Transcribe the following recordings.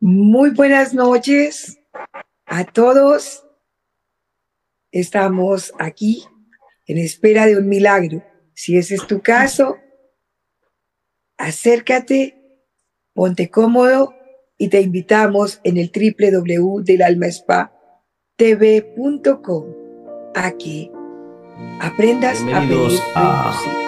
Muy buenas noches a todos. Estamos aquí en espera de un milagro. Si ese es tu caso, acércate, ponte cómodo y te invitamos en el www.delalmaspatv.com a que aprendas a pedir a...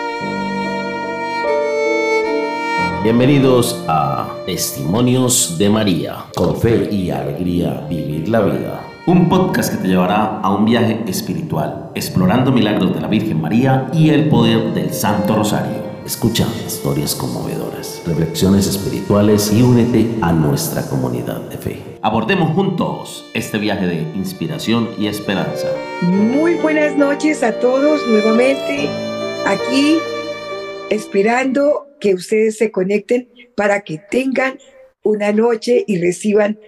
Bienvenidos a Testimonios de María, con fe y alegría vivir la vida. Un podcast que te llevará a un viaje espiritual, explorando milagros de la Virgen María y el poder del Santo Rosario. Escucha historias conmovedoras, reflexiones espirituales y únete a nuestra comunidad de fe. Abordemos juntos este viaje de inspiración y esperanza. Muy buenas noches a todos nuevamente aquí esperando que ustedes se conecten para que tengan una noche y reciban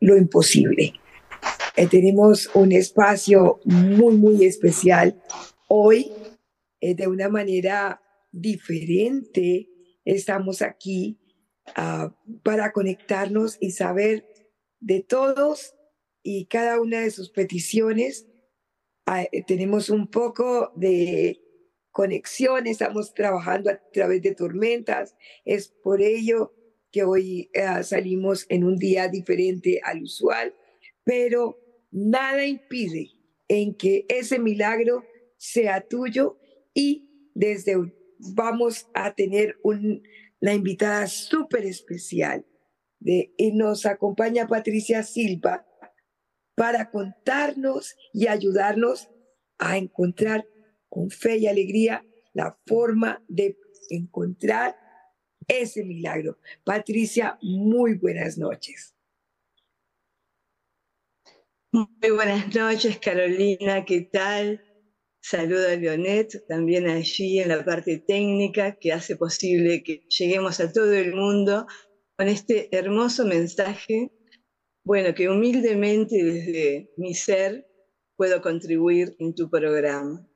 lo imposible. Eh, tenemos un espacio muy, muy especial hoy, eh, de una manera diferente. Estamos aquí ah, para conectarnos y saber de todos y cada una de sus peticiones. Ah, eh, tenemos un poco de conexión, estamos trabajando a través de tormentas. Es por ello que hoy eh, salimos en un día diferente al usual, pero nada impide en que ese milagro sea tuyo y desde vamos a tener una invitada súper especial de, y nos acompaña Patricia Silva para contarnos y ayudarnos a encontrar con fe y alegría la forma de encontrar ese milagro. Patricia, muy buenas noches. Muy buenas noches, Carolina, ¿qué tal? Saludo a Leonet, también allí en la parte técnica que hace posible que lleguemos a todo el mundo con este hermoso mensaje, bueno, que humildemente desde mi ser puedo contribuir en tu programa.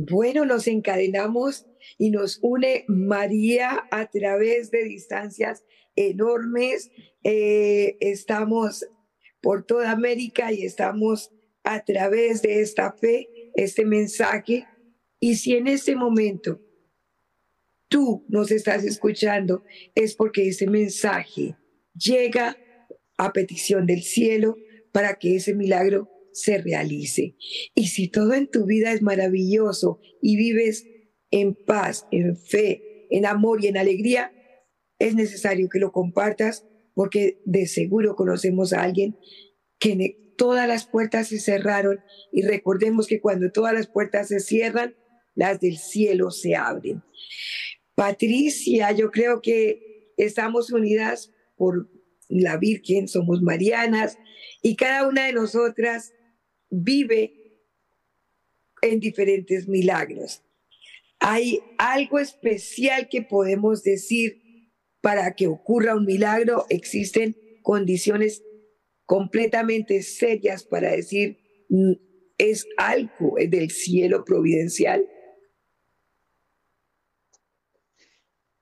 Bueno, nos encadenamos y nos une María a través de distancias enormes. Eh, estamos por toda América y estamos a través de esta fe, este mensaje. Y si en este momento tú nos estás escuchando, es porque ese mensaje llega a petición del cielo para que ese milagro se realice. Y si todo en tu vida es maravilloso y vives en paz, en fe, en amor y en alegría, es necesario que lo compartas porque de seguro conocemos a alguien que todas las puertas se cerraron y recordemos que cuando todas las puertas se cierran, las del cielo se abren. Patricia, yo creo que estamos unidas por la Virgen, somos marianas y cada una de nosotras vive en diferentes milagros. ¿Hay algo especial que podemos decir para que ocurra un milagro? Existen condiciones completamente serias para decir mm, es algo del cielo providencial.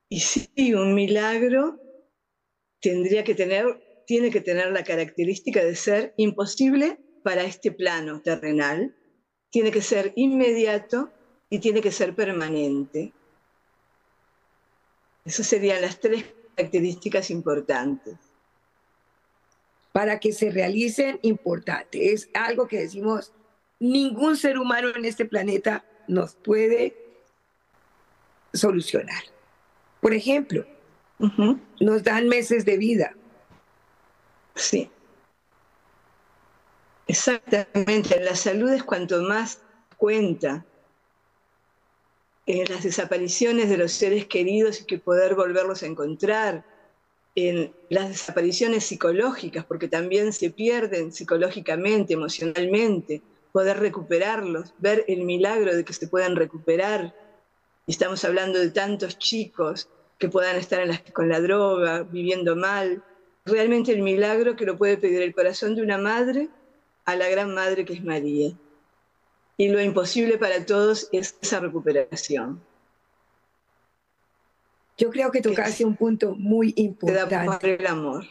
Y sí, un milagro tendría que tener, tiene que tener la característica de ser imposible para este plano terrenal tiene que ser inmediato y tiene que ser permanente. Esas serían las tres características importantes. Para que se realicen, importante. Es algo que decimos, ningún ser humano en este planeta nos puede solucionar. Por ejemplo, nos dan meses de vida. Sí. Exactamente, la salud es cuanto más cuenta. En las desapariciones de los seres queridos y que poder volverlos a encontrar, en las desapariciones psicológicas, porque también se pierden psicológicamente, emocionalmente, poder recuperarlos, ver el milagro de que se puedan recuperar. Estamos hablando de tantos chicos que puedan estar con la droga, viviendo mal. Realmente el milagro que lo puede pedir el corazón de una madre a la gran madre que es María. Y lo imposible para todos es esa recuperación. Yo creo que tocaste un punto muy importante. el amor.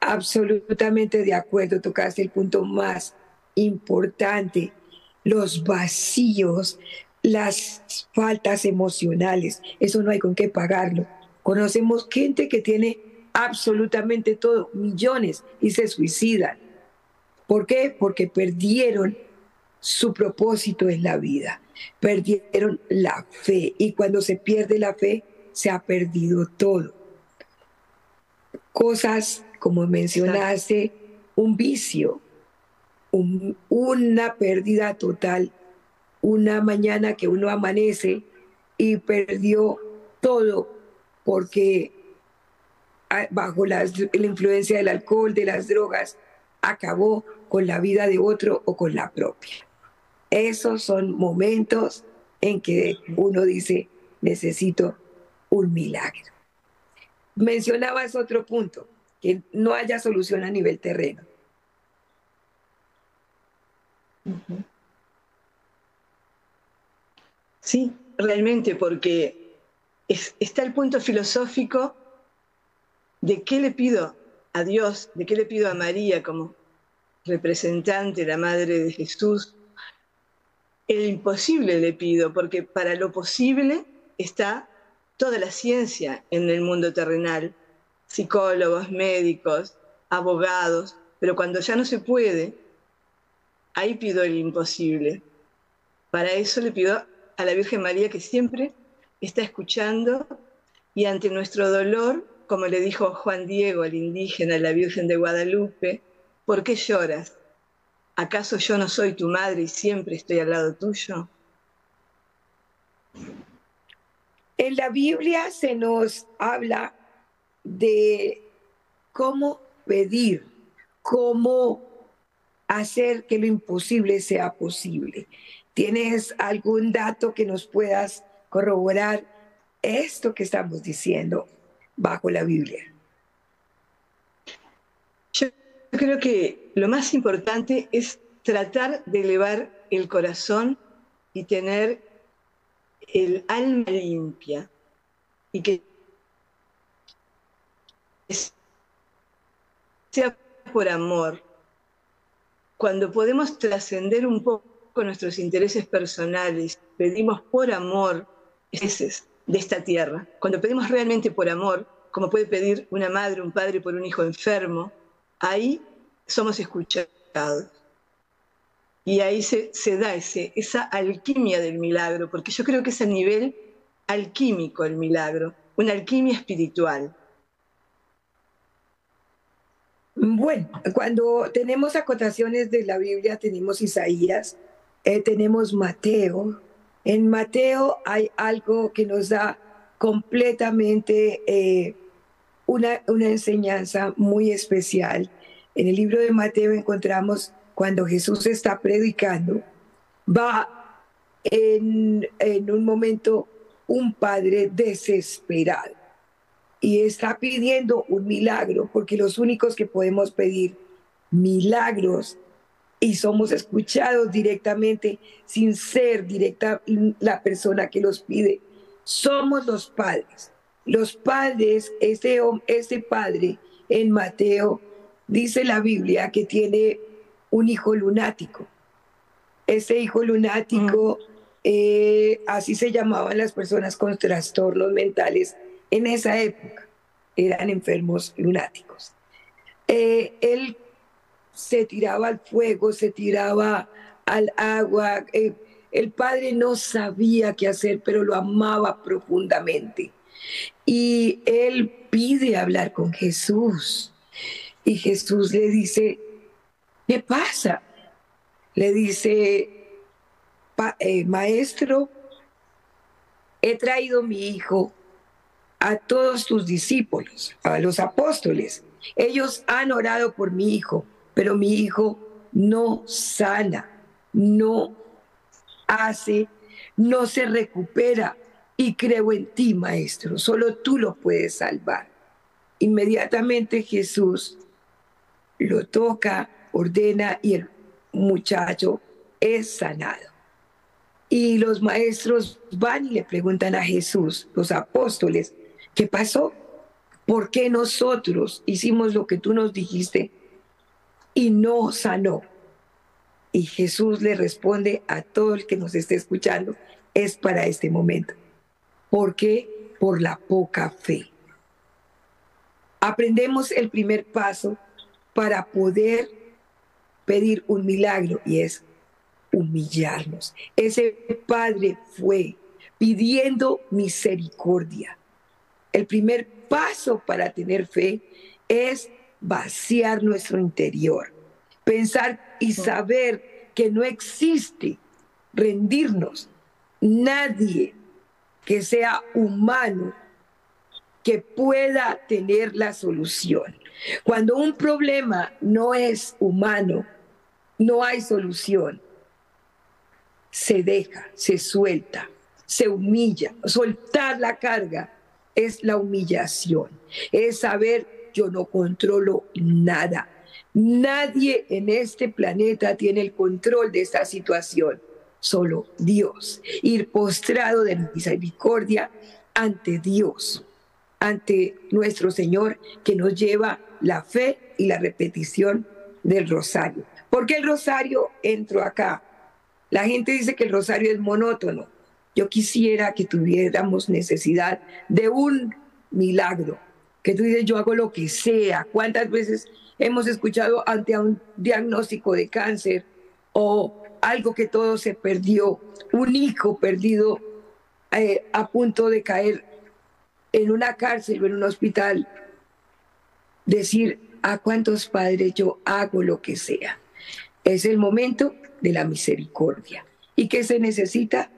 Absolutamente de acuerdo, tocaste el punto más importante, los vacíos, las faltas emocionales, eso no hay con qué pagarlo. Conocemos gente que tiene absolutamente todo, millones, y se suicidan. ¿Por qué? Porque perdieron su propósito en la vida, perdieron la fe y cuando se pierde la fe se ha perdido todo. Cosas como mencionaste, un vicio, una pérdida total, una mañana que uno amanece y perdió todo porque bajo la, influencia del alcohol, de las drogas, acabó con la vida de otro o con la propia. Esos son momentos en que uno dice, necesito un milagro. Mencionabas otro punto, que no haya solución a nivel terreno. Sí, realmente, porque está el punto filosófico de qué le pido a Dios, de qué le pido a María como representante, la Madre de Jesús. El imposible le pido, porque para lo posible está toda la ciencia en el mundo terrenal, psicólogos, médicos, abogados, pero cuando ya no se puede, ahí pido el imposible. Para eso le pido a la Virgen María que siempre está escuchando y ante nuestro dolor como le dijo Juan Diego al indígena, la Virgen de Guadalupe, ¿por qué lloras? ¿Acaso yo no soy tu madre y siempre estoy al lado tuyo? En la Biblia se nos habla de cómo pedir, cómo hacer que lo imposible sea posible. ¿Tienes algún dato que nos puedas corroborar esto que estamos diciendo? Bajo la Biblia? Yo creo que lo más importante es tratar de elevar el corazón y tener el alma limpia y que sea por amor. Cuando podemos trascender un poco nuestros intereses personales, pedimos por amor, de esta tierra. Cuando pedimos realmente por amor, como puede pedir una madre, un padre por un hijo enfermo, ahí somos escuchados. Y ahí se, da ese, esa alquimia del milagro, porque yo creo que es a nivel alquímico el milagro, una alquimia espiritual. Bueno, cuando tenemos acotaciones de la Biblia, tenemos Isaías, eh, tenemos Mateo, en Mateo hay algo que nos da completamente eh, una, una enseñanza muy especial. En el libro de Mateo encontramos cuando Jesús está predicando, va en, en un momento un padre desesperado y está pidiendo un milagro, porque los únicos que podemos pedir milagros y somos escuchados directamente sin ser directa la persona que los pide. Somos los padres. Los padres, ese, ese padre en Mateo, dice la Biblia que tiene un hijo lunático. Ese hijo lunático, mm. eh, así se llamaban las personas con trastornos mentales en esa época, eran enfermos lunáticos. Eh, él se tiraba al fuego, se tiraba al agua. Eh, el padre no sabía qué hacer, pero lo amaba profundamente. Y él pide hablar con Jesús. Y Jesús le dice, ¿qué pasa? Le dice, eh, maestro, he traído mi hijo a todos tus discípulos, a los apóstoles. Ellos han orado por mi hijo pero mi hijo no sana, no hace, no se recupera. Y creo en ti, maestro, solo tú lo puedes salvar. Inmediatamente Jesús lo toca, ordena y el muchacho es sanado. Y los maestros van y le preguntan a Jesús, los apóstoles, ¿qué pasó? ¿Por qué nosotros hicimos lo que tú nos dijiste y no sanó? Y Jesús le responde a todo el que nos esté escuchando, es para este momento. ¿Por qué? Por la poca fe. Aprendemos el primer paso para poder pedir un milagro y es humillarnos. Ese padre fue pidiendo misericordia. El primer paso para tener fe es vaciar nuestro interior pensar y saber que no existe rendirnos nadie que sea humano que pueda tener la solución. Cuando un problema no es humano, no hay solución. Se deja, se suelta, se humilla. Soltar la carga es la humillación. Es saber, yo no controlo nada. Nadie en este planeta tiene el control de esta situación, solo Dios. Ir postrado de misericordia ante Dios, ante nuestro Señor que nos lleva la fe y la repetición del rosario. ¿Por qué el rosario entró acá? La gente dice que el rosario es monótono. Yo quisiera que tuviéramos necesidad de un milagro, que tú dices, yo hago lo que sea. ¿Cuántas veces hemos escuchado ante un diagnóstico de cáncer o algo que todo se perdió, un hijo perdido eh, a punto de caer en una cárcel o en un hospital, decir a cuántos padres yo hago lo que sea. Es el momento de la misericordia. ¿Y qué se necesita?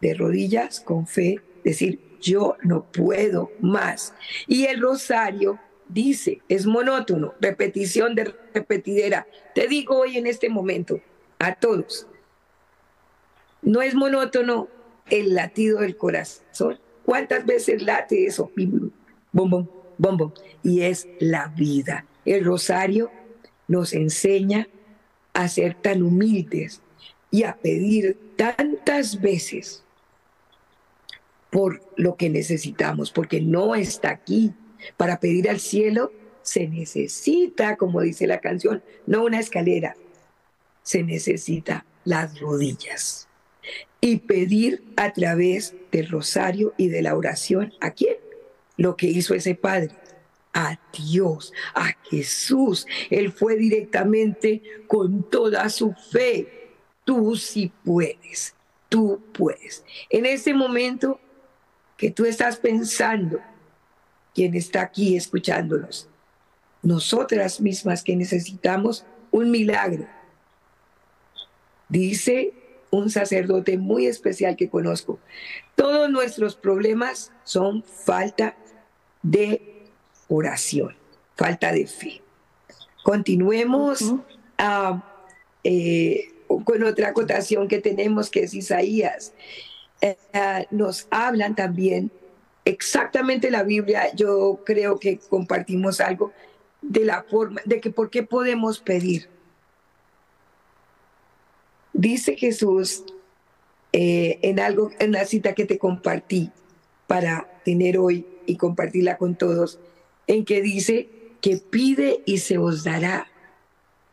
De rodillas, con fe, decir, yo no puedo más. Y el rosario dice, es monótono, repetición de repetidera. Te digo hoy en este momento, a todos, no es monótono el latido del corazón. ¿Cuántas veces late eso? Bom, bom, bom, bom. Y es la vida. El rosario nos enseña a ser tan humildes y a pedir tantas veces por lo que necesitamos, porque no está aquí para pedir al cielo se necesita, como dice la canción, no una escalera, se necesita las rodillas. Y pedir a través del rosario y de la oración a quién? Lo que hizo ese padre, a Dios, a Jesús. Él fue directamente con toda su fe. Tú sí puedes, tú puedes. En ese momento que tú estás pensando, quien está aquí escuchándonos. Nosotras mismas que necesitamos un milagro. Dice un sacerdote muy especial que conozco, todos nuestros problemas son falta de oración, falta de fe. Continuemos eh, con otra acotación que tenemos, que es Isaías. Eh, nos hablan también exactamente la Biblia, yo creo que compartimos algo de la forma, de que por qué podemos pedir. Dice Jesús eh, en algo, en la cita que te compartí para tener hoy y compartirla con todos, en que dice que pide y se os dará.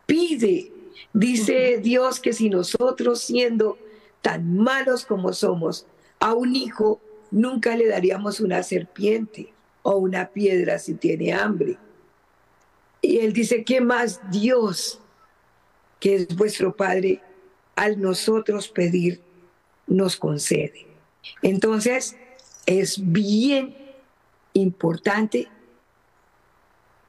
Pide. Dice Dios que si nosotros siendo tan malos como somos, a un hijo Nunca le daríamos una serpiente o una piedra si tiene hambre. Y él dice, ¿qué más Dios, que es vuestro Padre, al nosotros pedir, nos concede? Entonces, es bien importante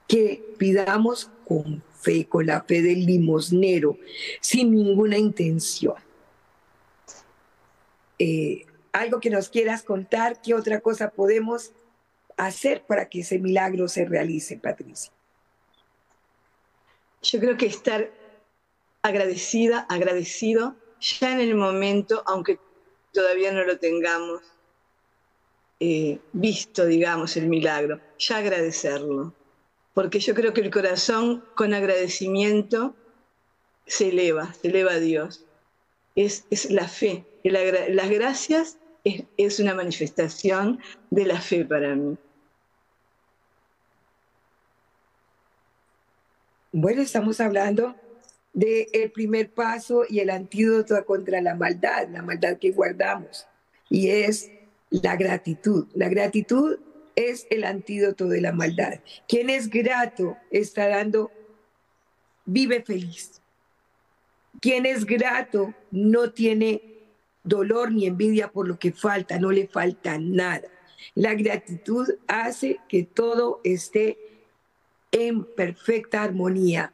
que pidamos con fe, con la fe del limosnero, sin ninguna intención. Eh, algo que nos quieras contar, qué otra cosa podemos hacer para que ese milagro se realice, Patricia. Yo creo que estar agradecida, agradecido, ya en el momento, aunque todavía no lo tengamos eh, visto, digamos, el milagro, ya agradecerlo. Porque yo creo que el corazón con agradecimiento se eleva, se eleva a Dios. es, es la fe. Las gracias es, una manifestación de la fe para mí. Bueno, estamos hablando del el primer paso y el antídoto contra la maldad, la maldad que guardamos, y es la gratitud. La gratitud es el antídoto de la maldad. Quien es grato está dando, vive feliz. Quien es grato no tiene dolor ni envidia por lo que falta, no le falta nada. La gratitud hace que todo esté en perfecta armonía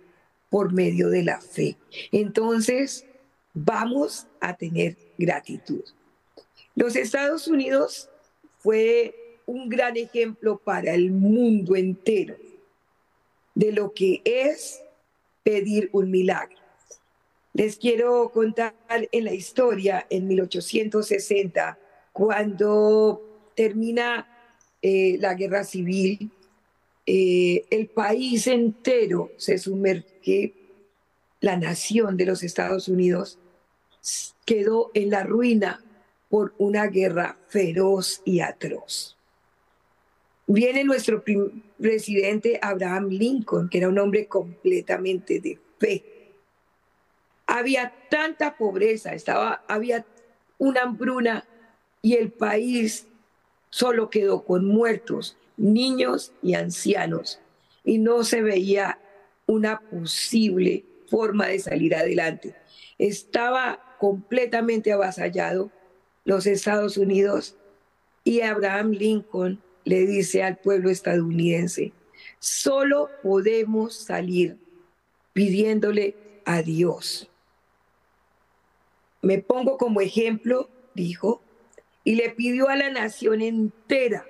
por medio de la fe. Entonces, vamos a tener gratitud. Los Estados Unidos fue un gran ejemplo para el mundo entero de lo que es pedir un milagro. Les quiero contar en la historia, en 1860, cuando termina eh, la guerra civil, eh, el país entero se sumerge, la nación de los Estados Unidos quedó en la ruina por una guerra feroz y atroz. Viene nuestro presidente Abraham Lincoln, que era un hombre completamente de fe. Había tanta pobreza, estaba, había una hambruna y el país solo quedó con muertos, niños y ancianos, y no se veía una posible forma de salir adelante. Estaba completamente avasallado los Estados Unidos y Abraham Lincoln le dice al pueblo estadounidense, solo podemos salir pidiéndole a Dios. Me pongo como ejemplo, dijo, y le pidió a la nación entera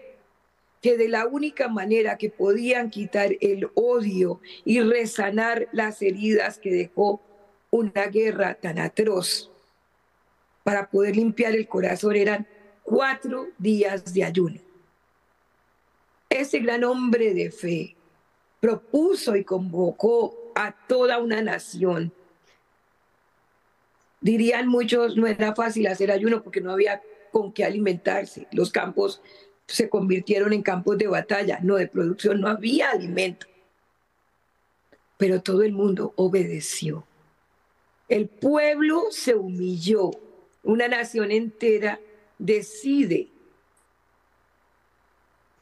que de la única manera que podían quitar el odio y resanar las heridas que dejó una guerra tan atroz, para poder limpiar el corazón eran cuatro días de ayuno. Ese gran hombre de fe propuso y convocó a toda una nación. Dirían muchos, no era fácil hacer ayuno porque no había con qué alimentarse. Los campos se convirtieron en campos de batalla, no de producción, no había alimento. Pero todo el mundo obedeció. El pueblo se humilló. Una nación entera decide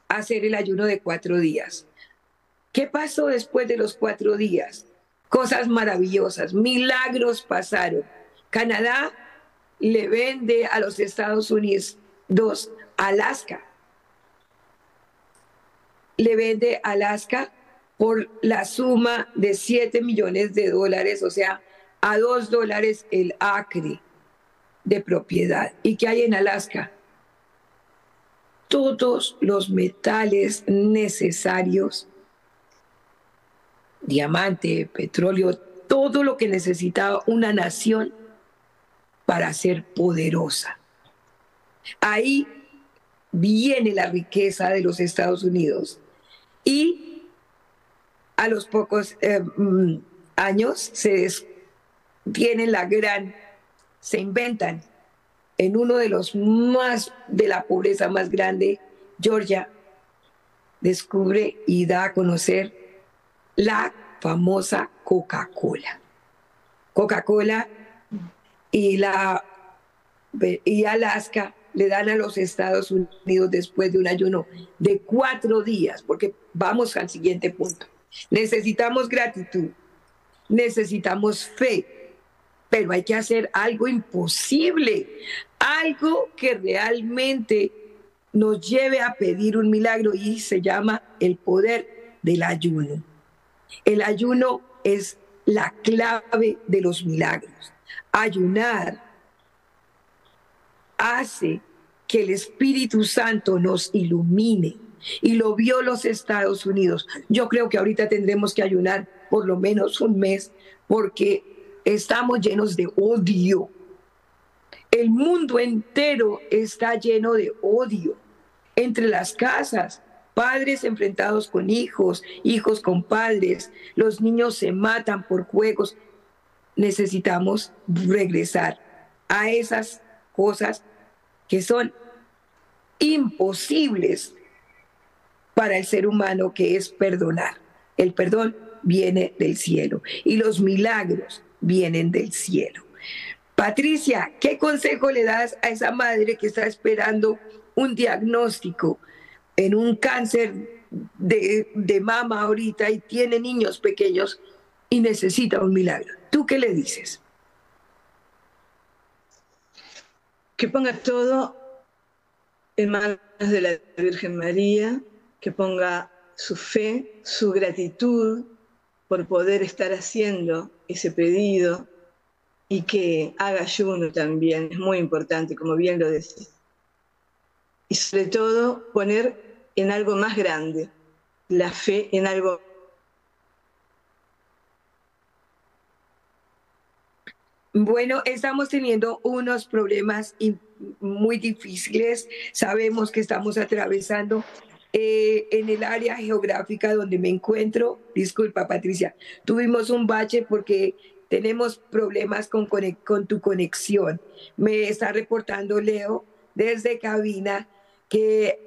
hacer el ayuno de cuatro días. ¿Qué pasó después de los cuatro días? Cosas maravillosas, milagros pasaron. Canadá le vende a los Estados Unidos dos Alaska le vende Alaska por la suma de 7 millones de dólares, o sea, a 2 dólares el acre de propiedad. ¿Y qué hay en Alaska? Todos los metales necesarios, diamante, petróleo, todo lo que necesitaba una nación para ser poderosa. Ahí viene la riqueza de los Estados Unidos y a los pocos eh, mm, años se tienen la gran, se inventan en uno de los más de la pobreza más grande, Georgia, descubre y da a conocer la famosa Coca-Cola. Coca-Cola y la y Alaska le dan a los Estados Unidos después de un ayuno de cuatro días, porque vamos al siguiente punto. Necesitamos gratitud, necesitamos fe, pero hay que hacer algo imposible, algo que realmente nos lleve a pedir un milagro y se llama el poder del ayuno. El ayuno es la clave de los milagros. Ayunar hace que el Espíritu Santo nos ilumine. Y lo vio los Estados Unidos. Yo creo que ahorita tendremos que ayunar por lo menos un mes porque estamos llenos de odio. El mundo entero está lleno de odio entre las casas, padres enfrentados con hijos, hijos con padres, los niños se matan por juegos. Necesitamos regresar a esas cosas que son imposibles para el ser humano, que es perdonar. El perdón viene del cielo y los milagros vienen del cielo. Patricia, ¿qué consejo le das a esa madre que está esperando un diagnóstico en un cáncer de, de, mama ahorita y tiene niños pequeños y necesita un milagro? ¿Tú qué le dices? Que ponga todo en manos de la Virgen María, que ponga su fe, su gratitud por poder estar haciendo ese pedido y que haga ayuno también, es muy importante, como bien lo decís. Y sobre todo poner en algo más grande, la fe en algo Bueno, estamos teniendo unos problemas muy difíciles. Sabemos que estamos atravesando eh, en el área geográfica donde me encuentro. Disculpa, Patricia, tuvimos un bache porque tenemos problemas con, con tu conexión. Me está reportando Leo desde cabina que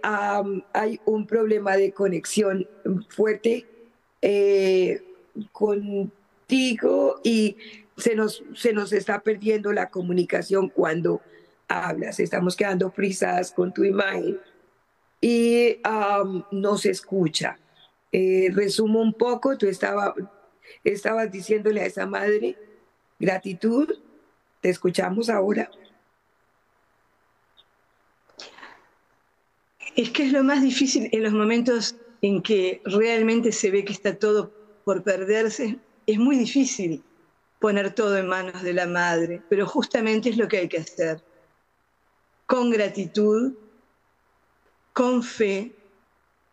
hay un problema de conexión fuerte eh, contigo y se nos, se nos está perdiendo la comunicación cuando hablas. Estamos quedando frisadas con tu imagen y no se escucha. Eh, resumo un poco, tú estaba, estabas diciéndole a esa madre gratitud, te escuchamos ahora. Es que es lo más difícil en los momentos en que realmente se ve que está todo por perderse, es muy difícil poner todo en manos de la madre, pero justamente es lo que hay que hacer. Con gratitud, con fe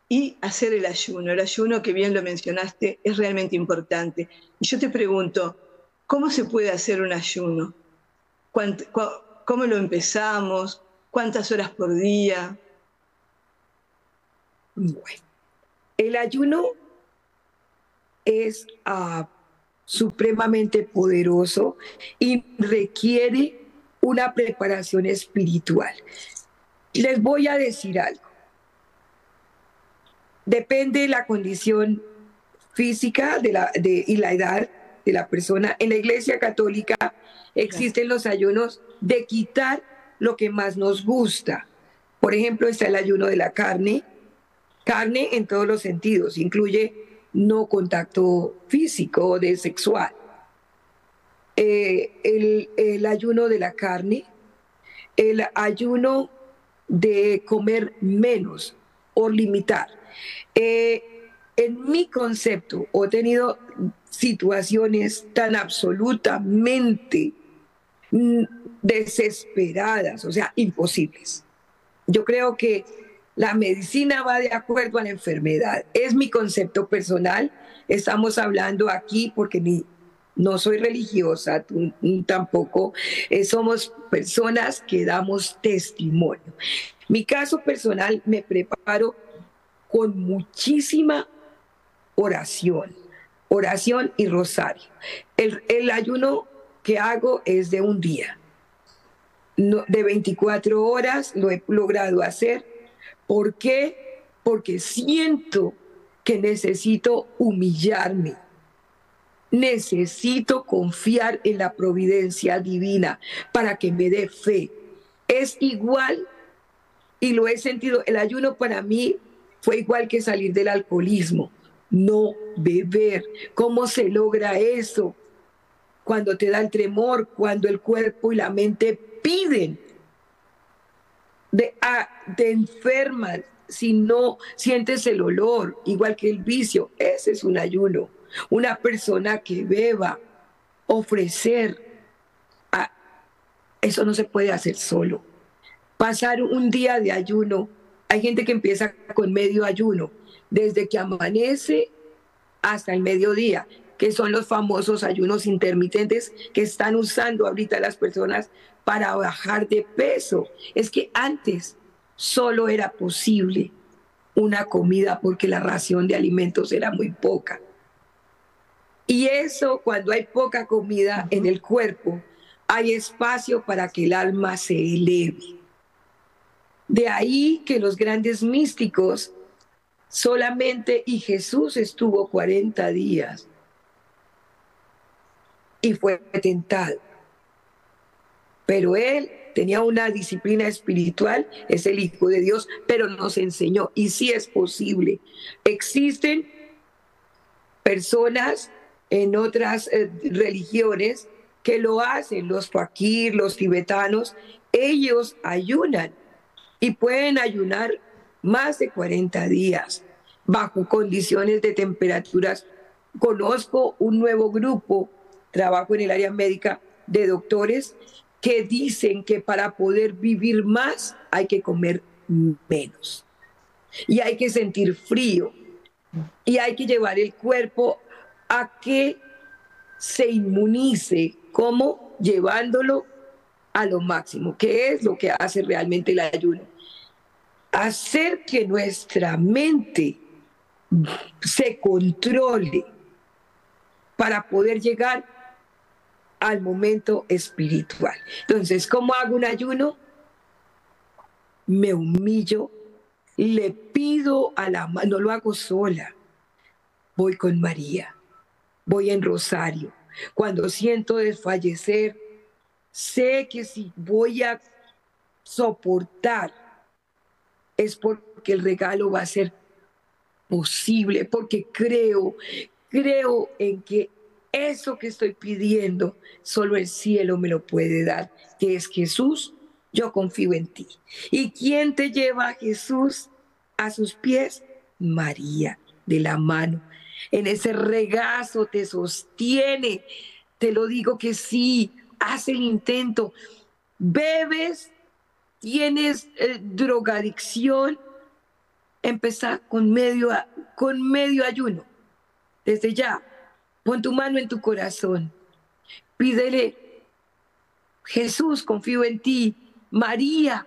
y hacer el ayuno. El ayuno, que bien lo mencionaste, es realmente importante. Y yo te pregunto, ¿cómo se puede hacer un ayuno? ¿Cómo lo empezamos? ¿Cuántas horas por día? Bueno, el ayuno es uh, supremamente poderoso y requiere una preparación espiritual. Les voy a decir algo. Depende de la condición física de la, de, y la edad de la persona. En la Iglesia Católica existen los ayunos de quitar lo que más nos gusta. Por ejemplo, está el ayuno de la carne. Carne en todos los sentidos, incluye no contacto físico de sexual. Eh, el, ayuno de la carne, el ayuno de comer menos o limitar. Eh, en mi concepto, he tenido situaciones tan absolutamente mm, desesperadas, o sea, imposibles. Yo creo que la medicina va de acuerdo a la enfermedad. Es mi concepto personal. Estamos hablando aquí porque ni, no soy religiosa, tampoco. Eh, somos personas que damos testimonio. Mi caso personal me preparo con muchísima oración, oración y rosario. El, ayuno que hago es de un día, de 24 horas, lo he logrado hacer ¿Por qué? Porque siento que necesito humillarme. Necesito confiar en la providencia divina para que me dé fe. Es igual, y lo he sentido, el ayuno para mí fue igual que salir del alcoholismo, no beber. ¿Cómo se logra eso? Cuando te da el tremor, cuando el cuerpo y la mente piden de, a, te enferman si no sientes el olor, igual que el vicio. Ese es un ayuno. Una persona que beba, ofrecer, eso no se puede hacer solo. Pasar un día de ayuno, hay gente que empieza con medio ayuno, desde que amanece hasta el mediodía, que son los famosos ayunos intermitentes que están usando ahorita las personas para bajar de peso. Es que antes solo era posible una comida porque la ración de alimentos era muy poca. Y eso, cuando hay poca comida en el cuerpo, hay espacio para que el alma se eleve. De ahí que los grandes místicos solamente y Jesús estuvo 40 días y fue tentado. Pero él tenía una disciplina espiritual, es el Hijo de Dios, pero nos enseñó, y sí es posible. Existen personas en otras eh, religiones que lo hacen, los fakir, los tibetanos, ellos ayunan y pueden ayunar más de 40 días bajo condiciones de temperaturas. Conozco un nuevo grupo, trabajo en el área médica, de doctores que dicen que para poder vivir más hay que comer menos. Y hay que sentir frío. Y hay que llevar el cuerpo a que se inmunice, como llevándolo a lo máximo, que es lo que hace realmente el ayuno. Hacer que nuestra mente se controle para poder llegar al momento espiritual. Entonces, ¿cómo hago un ayuno? Me humillo, le pido a la no lo hago sola, voy con María, voy en rosario. Cuando siento desfallecer, sé que si voy a soportar es porque el regalo va a ser posible, porque creo, creo en que eso que estoy pidiendo, solo el cielo me lo puede dar, que es Jesús, yo confío en ti. ¿Y quién te lleva a Jesús a sus pies? María, de la mano. En ese regazo te sostiene. Te lo digo que sí, haz el intento. Bebes, tienes eh, drogadicción, empezar con medio, con medio ayuno. Desde ya, Pon tu mano en tu corazón. Pídele, Jesús, confío en ti. María,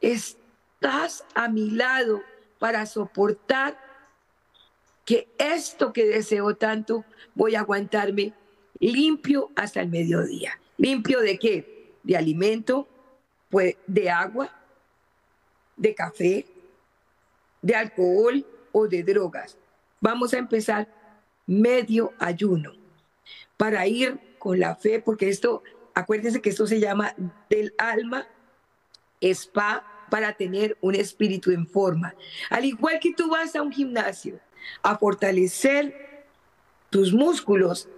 estás a mi lado para soportar que esto que deseo tanto voy a aguantarme limpio hasta el mediodía. ¿Limpio de qué? De alimento, pues de agua, de café, de alcohol o de drogas. Vamos a empezar medio ayuno para ir con la fe, porque esto, acuérdense que esto se llama del alma spa para tener un espíritu en forma. Al igual que tú vas a un gimnasio a fortalecer tus músculos,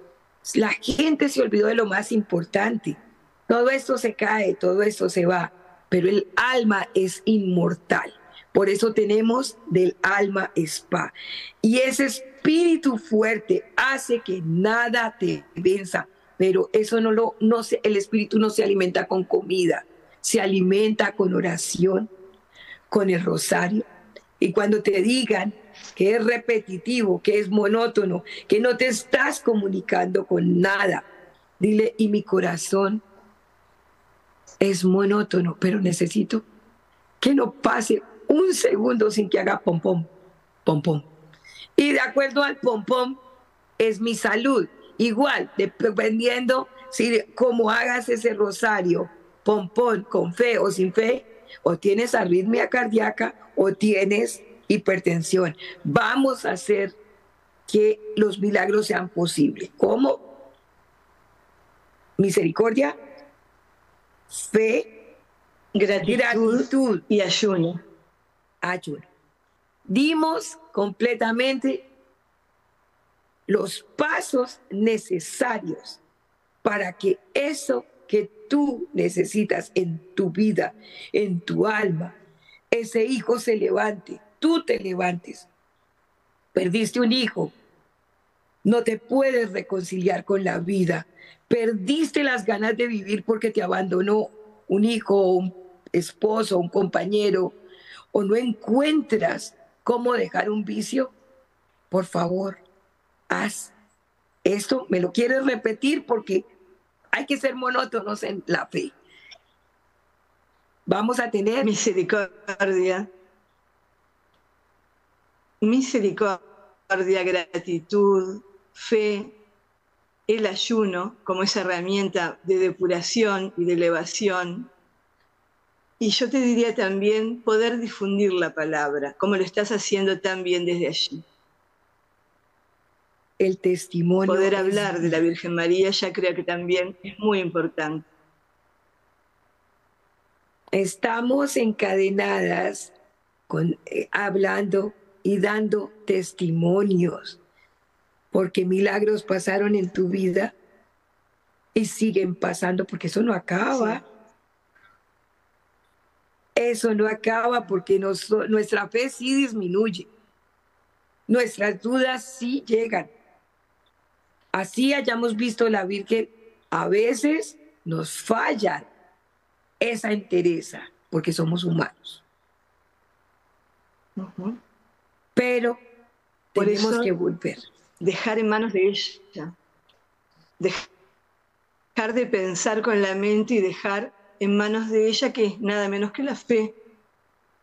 la gente se olvidó de lo más importante. Todo esto se cae, todo esto se va, pero el alma es inmortal. Por eso tenemos del alma spa. Y ese espíritu fuerte hace que nada te venza. Pero eso no lo, no se, el espíritu no se alimenta con comida, se alimenta con oración, con el rosario. Y cuando te digan que es repetitivo, que es monótono, que no te estás comunicando con nada, dile, y mi corazón es monótono, pero necesito que no pase un segundo sin que haga pom pom, pom pom. Y de acuerdo al pom pom es mi salud. Igual, dependiendo si como hagas ese rosario, pom pom, con fe o sin fe, o tienes arritmia cardíaca o tienes hipertensión. Vamos a hacer que los milagros sean posibles. ¿Cómo? Misericordia, fe, gratitud y ayuno ayuno. Dimos completamente los pasos necesarios para que eso que tú necesitas en tu vida, en tu alma, ese hijo se levante, tú te levantes. Perdiste un hijo, no te puedes reconciliar con la vida. Perdiste las ganas de vivir porque te abandonó un hijo, un esposo, un compañero, o no encuentras cómo dejar un vicio, por favor, haz esto. Me lo quieres repetir porque hay que ser monótonos en la fe. Vamos a tener misericordia, misericordia, gratitud, fe, el ayuno como esa herramienta de depuración y de elevación. Y yo te diría también poder difundir la palabra, como lo estás haciendo tan bien desde allí. El testimonio. Poder hablar de la Virgen María ya creo que también es muy importante. Estamos encadenadas con, eh, hablando y dando testimonios porque milagros pasaron en tu vida y siguen pasando porque eso no acaba. Eso no acaba porque nuestra fe sí disminuye. Nuestras dudas sí llegan. Así hayamos visto la Virgen, a veces nos falla esa entereza porque somos humanos. Pero tenemos que volver dejar en manos de ella, dejar de pensar con la mente y dejar en manos de ella que nada menos que la fe,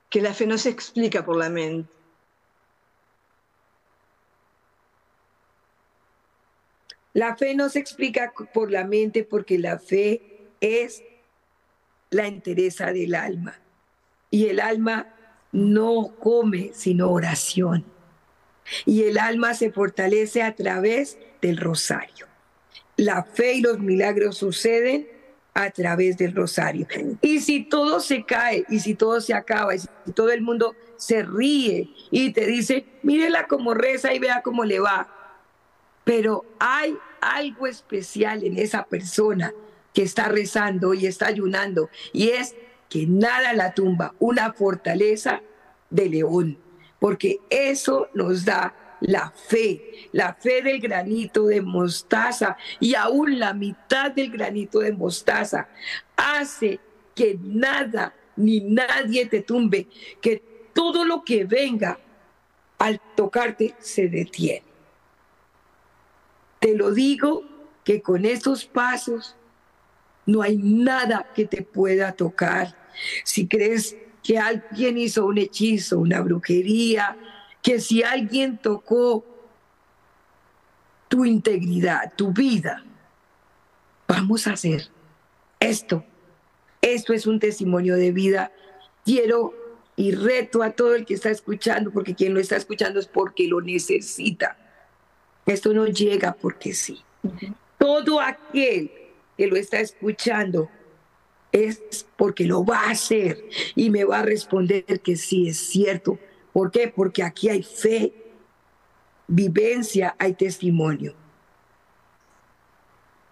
que la fe no se explica por la mente. La fe no se explica por la mente porque la fe es la entereza del alma. Y el alma no come sino oración y el alma se fortalece a través del rosario. La fe y los milagros suceden a través del rosario. Y si todo se cae, y si todo se acaba, y si todo el mundo se ríe y te dice, mírela como reza y vea cómo le va. Pero hay algo especial en esa persona que está rezando y está ayunando, y es que nada la tumba, una fortaleza de león porque eso nos da la fe, la fe del granito de mostaza y aún la mitad del granito de mostaza hace que nada ni nadie te tumbe, que todo lo que venga al tocarte se detiene. Te lo digo que con estos pasos no hay nada que te pueda tocar. Si crees que alguien hizo un hechizo, una brujería, que si alguien tocó tu integridad, tu vida, vamos a hacer esto. Esto es un testimonio de vida. Quiero y reto a todo el que está escuchando, porque quien lo está escuchando es porque lo necesita. Esto no llega porque sí. Todo aquel que lo está escuchando es porque lo va a hacer y me va a responder que sí es cierto. ¿Por qué? Porque aquí hay fe, vivencia, hay testimonio.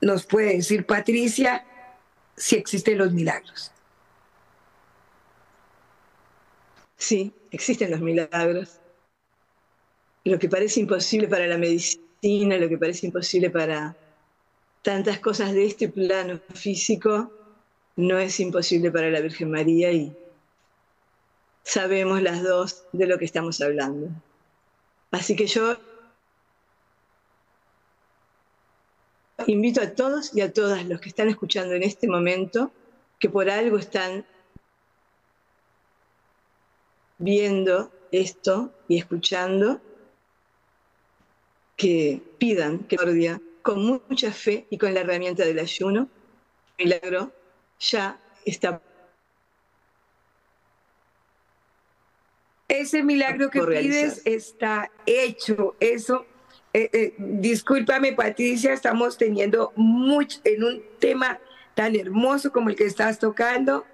Nos puede decir Patricia si existen los milagros. Sí, existen los milagros. Lo que parece imposible para la medicina, lo que parece imposible para tantas cosas de este plano físico, no es imposible para la Virgen María y sabemos las dos de lo que estamos hablando. Así que yo invito a todos y a todas los que están escuchando en este momento, que por algo están viendo esto y escuchando, que pidan que con mucha fe y con la herramienta del ayuno, milagro ya está. Ese milagro que pides está hecho. Eso, eh, eh, discúlpame Patricia, estamos teniendo mucho en un tema tan hermoso como el que estás tocando.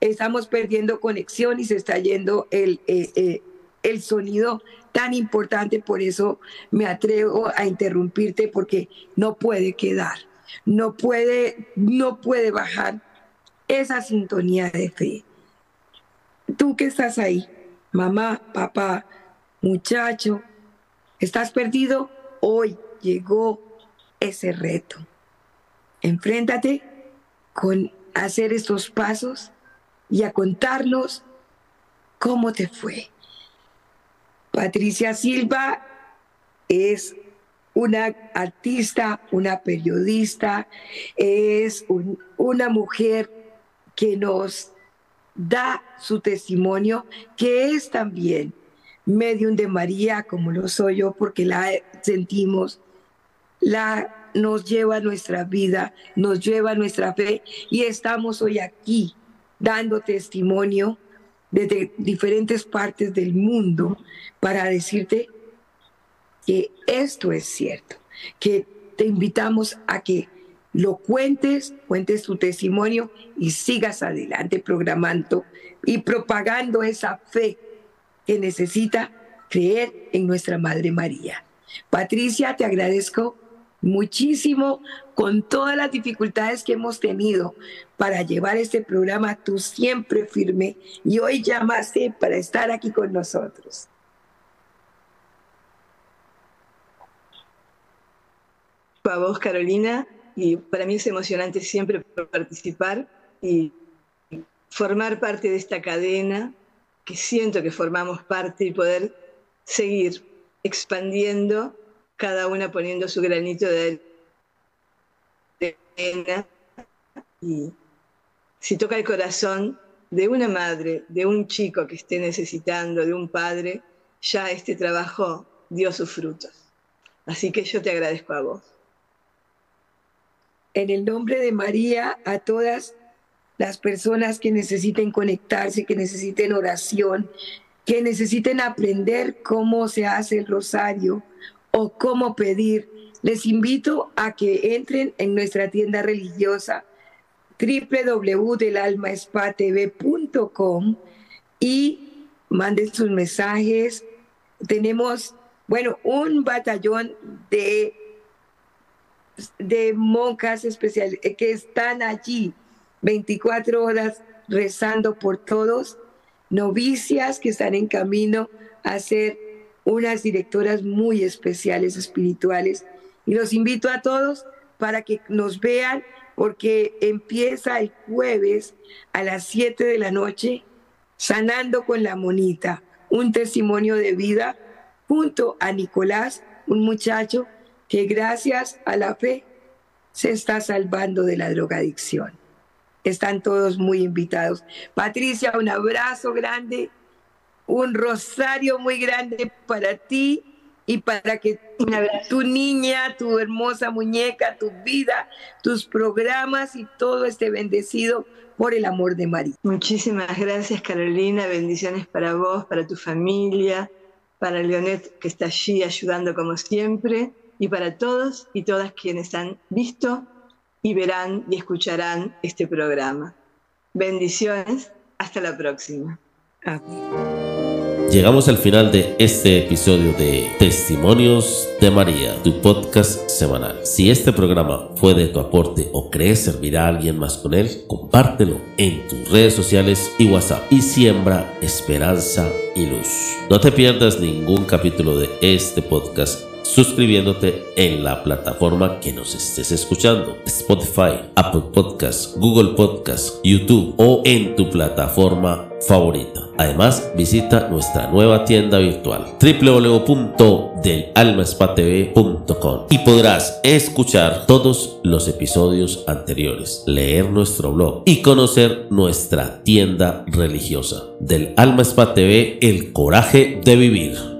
Estamos perdiendo conexión y se está yendo el, eh, el sonido tan importante. Por eso me atrevo a interrumpirte porque no puede quedar, no puede, no puede bajar esa sintonía de fe. Tú que estás ahí, mamá, papá, muchacho, estás perdido, hoy llegó ese reto. Enfréntate con hacer estos pasos y a contarnos cómo te fue. Patricia Silva es una artista, una periodista, es una mujer que nos da su testimonio, que es también medium de María, como lo soy yo, porque la sentimos, la nos lleva nuestra vida, nos lleva nuestra fe y estamos hoy aquí dando testimonio desde diferentes partes del mundo para decirte que esto es cierto, que te invitamos a que lo cuentes, cuentes tu testimonio y sigas adelante programando y propagando esa fe que necesita creer en nuestra Madre María. Patricia, te agradezco muchísimo con todas las dificultades que hemos tenido para llevar este programa, tú siempre firme y hoy llamaste para estar aquí con nosotros. A vos, Carolina, y para mí es emocionante siempre participar y formar parte de esta cadena que siento que formamos parte y poder seguir expandiendo cada una poniendo su granito de arena y si toca el corazón de una madre, de un chico que esté necesitando, de un padre, ya este trabajo dio sus frutos. Así que yo te agradezco a vos. En el nombre de María, a todas las personas que necesiten conectarse, que necesiten oración, que necesiten aprender cómo se hace el rosario, o cómo pedir, les invito a que entren en nuestra tienda religiosa www.delalmaespatv.com y manden sus mensajes. Tenemos, bueno, un batallón de, de monjas especiales que están allí 24 horas rezando por todos, novicias que están en camino a ser unas directoras muy especiales espirituales. Y los invito a todos para que nos vean porque empieza el jueves a las 7 de la noche sanando con la monita, un testimonio de vida junto a Nicolás, un muchacho que gracias a la fe se está salvando de la drogadicción. Están todos muy invitados. Patricia, un abrazo grande un rosario muy grande para ti y para que tu niña, tu hermosa muñeca, tu vida, tus programas y todo esté bendecido por el amor de María. Muchísimas gracias Carolina, bendiciones para vos, para tu familia, para Leonet que está allí ayudando como siempre y para todos y todas quienes han visto y verán y escucharán este programa. Bendiciones, hasta la próxima. Llegamos al final de este episodio de Testimonios de María, tu podcast semanal. Si este programa fue de tu aporte o crees servirá a alguien más con él, compártelo en tus redes sociales y WhatsApp y siembra esperanza y luz. No te pierdas ningún capítulo de este podcast suscribiéndote en la plataforma que nos estés escuchando, Spotify, Apple Podcasts, Google Podcasts, YouTube o en tu plataforma favorita. Además, visita nuestra nueva tienda virtual www.delalmaspatv.com y podrás escuchar todos los episodios anteriores, leer nuestro blog y conocer nuestra tienda religiosa. Del Alma Spa TV, el coraje de vivir.